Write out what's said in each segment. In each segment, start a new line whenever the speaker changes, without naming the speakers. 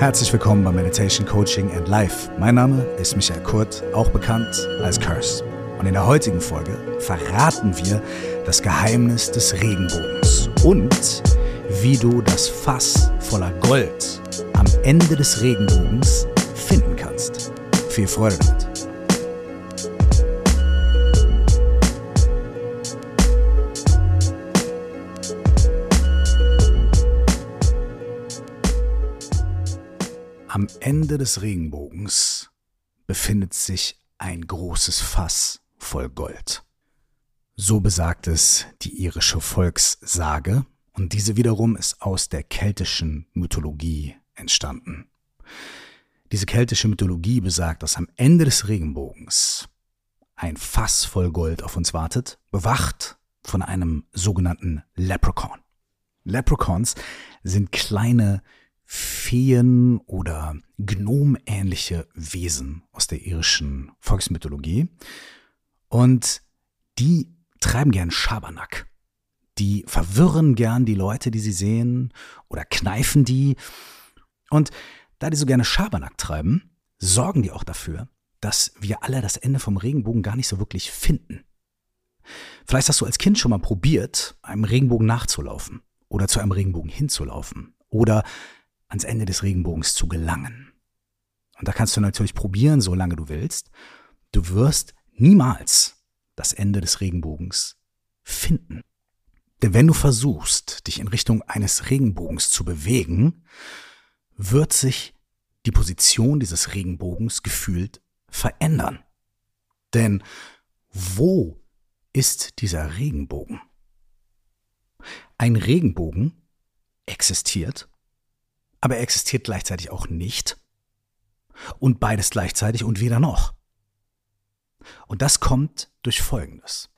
Herzlich willkommen bei Meditation Coaching and Life. Mein Name ist Michael Kurt, auch bekannt als Curse. Und in der heutigen Folge verraten wir das Geheimnis des Regenbogens und wie du das Fass voller Gold am Ende des Regenbogens finden kannst. Viel Freude damit. Am Ende des Regenbogens befindet sich ein großes Fass voll Gold. So besagt es die irische Volkssage, und diese wiederum ist aus der keltischen Mythologie entstanden. Diese keltische Mythologie besagt, dass am Ende des Regenbogens ein Fass voll Gold auf uns wartet, bewacht von einem sogenannten Leprechaun. Leprechauns sind kleine Feen oder gnomähnliche Wesen aus der irischen Volksmythologie. Und die treiben gern Schabernack. Die verwirren gern die Leute, die sie sehen, oder kneifen die. Und da die so gerne Schabernack treiben, sorgen die auch dafür, dass wir alle das Ende vom Regenbogen gar nicht so wirklich finden. Vielleicht hast du als Kind schon mal probiert, einem Regenbogen nachzulaufen oder zu einem Regenbogen hinzulaufen oder ans Ende des Regenbogens zu gelangen. Und da kannst du natürlich probieren, solange du willst. Du wirst niemals das Ende des Regenbogens finden. Denn wenn du versuchst, dich in Richtung eines Regenbogens zu bewegen, wird sich die Position dieses Regenbogens gefühlt verändern. Denn wo ist dieser Regenbogen? Ein Regenbogen existiert aber er existiert gleichzeitig auch nicht. Und beides gleichzeitig und weder noch. Und das kommt durch Folgendes.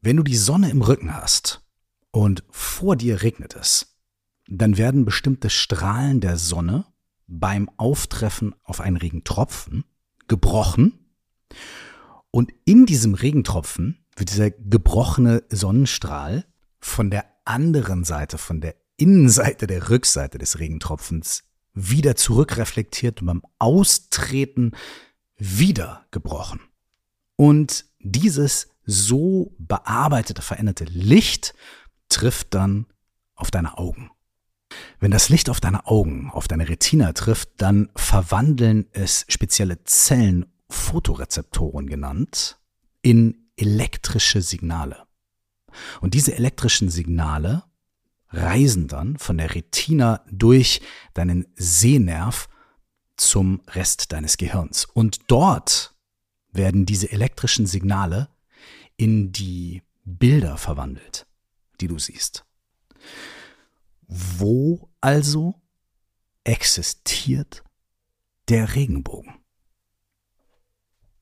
Wenn du die Sonne im Rücken hast und vor dir regnet es, dann werden bestimmte Strahlen der Sonne beim Auftreffen auf einen Regentropfen gebrochen und in diesem Regentropfen wird dieser gebrochene Sonnenstrahl von der anderen Seite, von der Innenseite der Rückseite des Regentropfens wieder zurückreflektiert und beim Austreten wieder gebrochen. Und dieses so bearbeitete, veränderte Licht trifft dann auf deine Augen. Wenn das Licht auf deine Augen, auf deine Retina trifft, dann verwandeln es spezielle Zellen, Photorezeptoren genannt, in elektrische Signale. Und diese elektrischen Signale reisen dann von der Retina durch deinen Sehnerv zum Rest deines Gehirns. Und dort werden diese elektrischen Signale in die Bilder verwandelt, die du siehst. Wo also existiert der Regenbogen?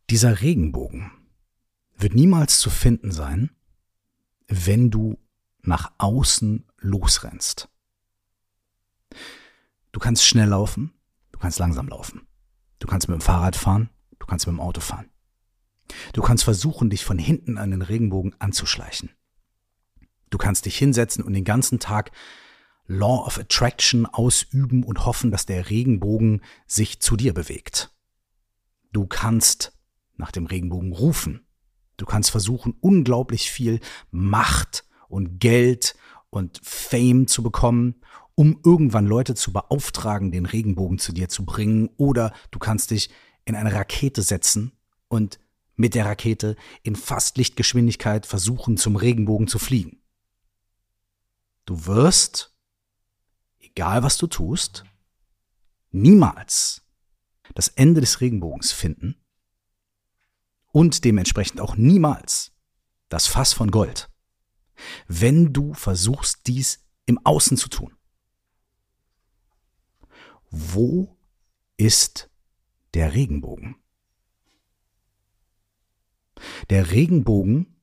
Dieser Regenbogen wird niemals zu finden sein, wenn du nach außen losrennst. Du kannst schnell laufen, du kannst langsam laufen. Du kannst mit dem Fahrrad fahren, du kannst mit dem Auto fahren. Du kannst versuchen, dich von hinten an den Regenbogen anzuschleichen. Du kannst dich hinsetzen und den ganzen Tag Law of Attraction ausüben und hoffen, dass der Regenbogen sich zu dir bewegt. Du kannst nach dem Regenbogen rufen. Du kannst versuchen, unglaublich viel Macht und Geld und Fame zu bekommen, um irgendwann Leute zu beauftragen, den Regenbogen zu dir zu bringen. Oder du kannst dich in eine Rakete setzen und mit der Rakete in fast Lichtgeschwindigkeit versuchen, zum Regenbogen zu fliegen. Du wirst, egal was du tust, niemals das Ende des Regenbogens finden und dementsprechend auch niemals das Fass von Gold wenn du versuchst, dies im Außen zu tun. Wo ist der Regenbogen? Der Regenbogen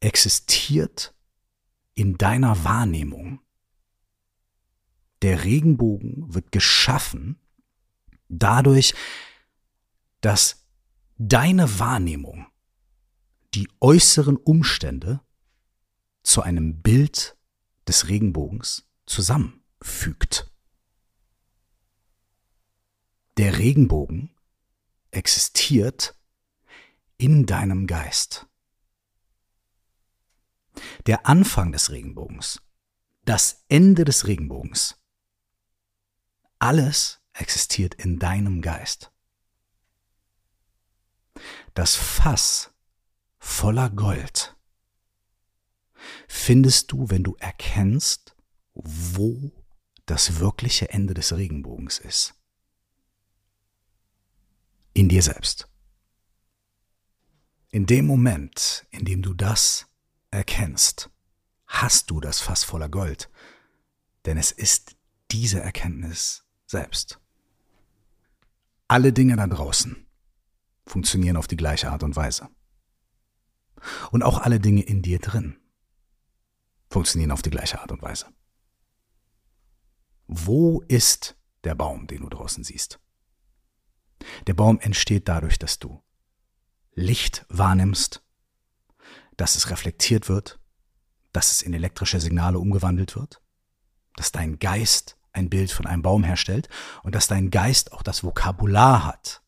existiert in deiner Wahrnehmung. Der Regenbogen wird geschaffen dadurch, dass deine Wahrnehmung die äußeren Umstände zu einem Bild des Regenbogens zusammenfügt. Der Regenbogen existiert in deinem Geist. Der Anfang des Regenbogens, das Ende des Regenbogens, alles existiert in deinem Geist. Das Fass voller Gold findest du, wenn du erkennst, wo das wirkliche Ende des Regenbogens ist. In dir selbst. In dem Moment, in dem du das erkennst, hast du das Fass voller Gold, denn es ist diese Erkenntnis selbst. Alle Dinge da draußen funktionieren auf die gleiche Art und Weise. Und auch alle Dinge in dir drin funktionieren auf die gleiche Art und Weise. Wo ist der Baum, den du draußen siehst? Der Baum entsteht dadurch, dass du Licht wahrnimmst, dass es reflektiert wird, dass es in elektrische Signale umgewandelt wird, dass dein Geist ein Bild von einem Baum herstellt und dass dein Geist auch das Vokabular hat,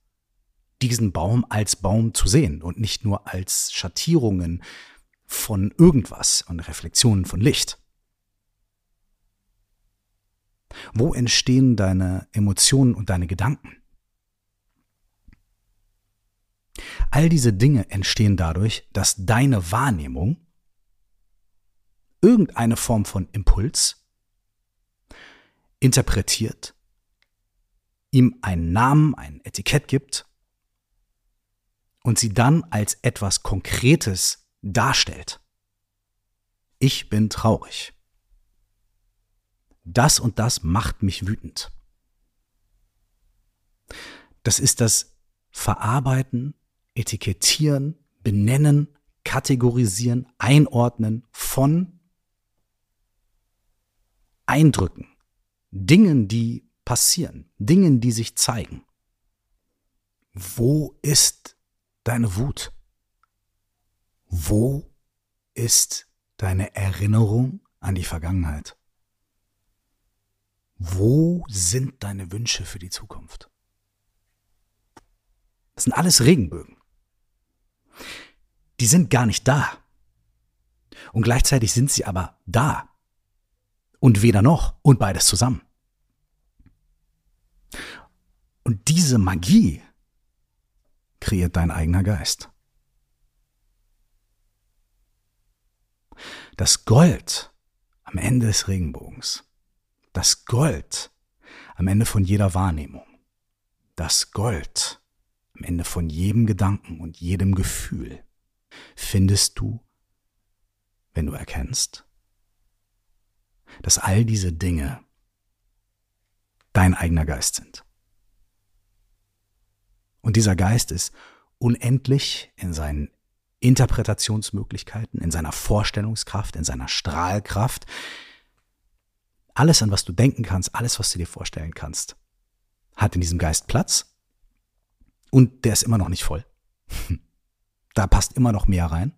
diesen Baum als Baum zu sehen und nicht nur als Schattierungen von irgendwas und Reflexionen von Licht. Wo entstehen deine Emotionen und deine Gedanken? All diese Dinge entstehen dadurch, dass deine Wahrnehmung irgendeine Form von Impuls interpretiert, ihm einen Namen, ein Etikett gibt und sie dann als etwas Konkretes darstellt. Ich bin traurig. Das und das macht mich wütend. Das ist das Verarbeiten, Etikettieren, Benennen, Kategorisieren, Einordnen von Eindrücken, Dingen, die passieren, Dingen, die sich zeigen. Wo ist deine Wut? Wo ist deine Erinnerung an die Vergangenheit? Wo sind deine Wünsche für die Zukunft? Das sind alles Regenbögen. Die sind gar nicht da. Und gleichzeitig sind sie aber da. Und weder noch und beides zusammen. Und diese Magie kreiert dein eigener Geist. Das Gold am Ende des Regenbogens, das Gold am Ende von jeder Wahrnehmung, das Gold am Ende von jedem Gedanken und jedem Gefühl findest du, wenn du erkennst, dass all diese Dinge dein eigener Geist sind. Und dieser Geist ist unendlich in seinen Interpretationsmöglichkeiten, in seiner Vorstellungskraft, in seiner Strahlkraft. Alles, an was du denken kannst, alles, was du dir vorstellen kannst, hat in diesem Geist Platz. Und der ist immer noch nicht voll. Da passt immer noch mehr rein.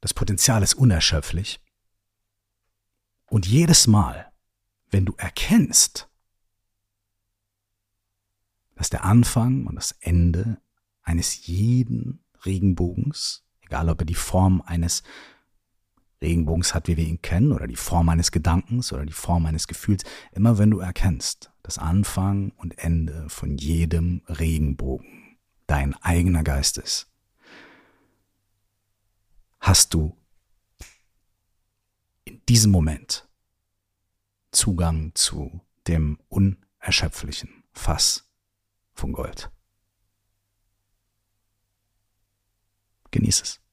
Das Potenzial ist unerschöpflich. Und jedes Mal, wenn du erkennst, dass der Anfang und das Ende eines jeden Regenbogens, egal ob er die Form eines Regenbogens hat, wie wir ihn kennen, oder die Form eines Gedankens oder die Form eines Gefühls, immer wenn du erkennst, dass Anfang und Ende von jedem Regenbogen dein eigener Geist ist, hast du in diesem Moment Zugang zu dem unerschöpflichen Fass von Gold. Genieß es.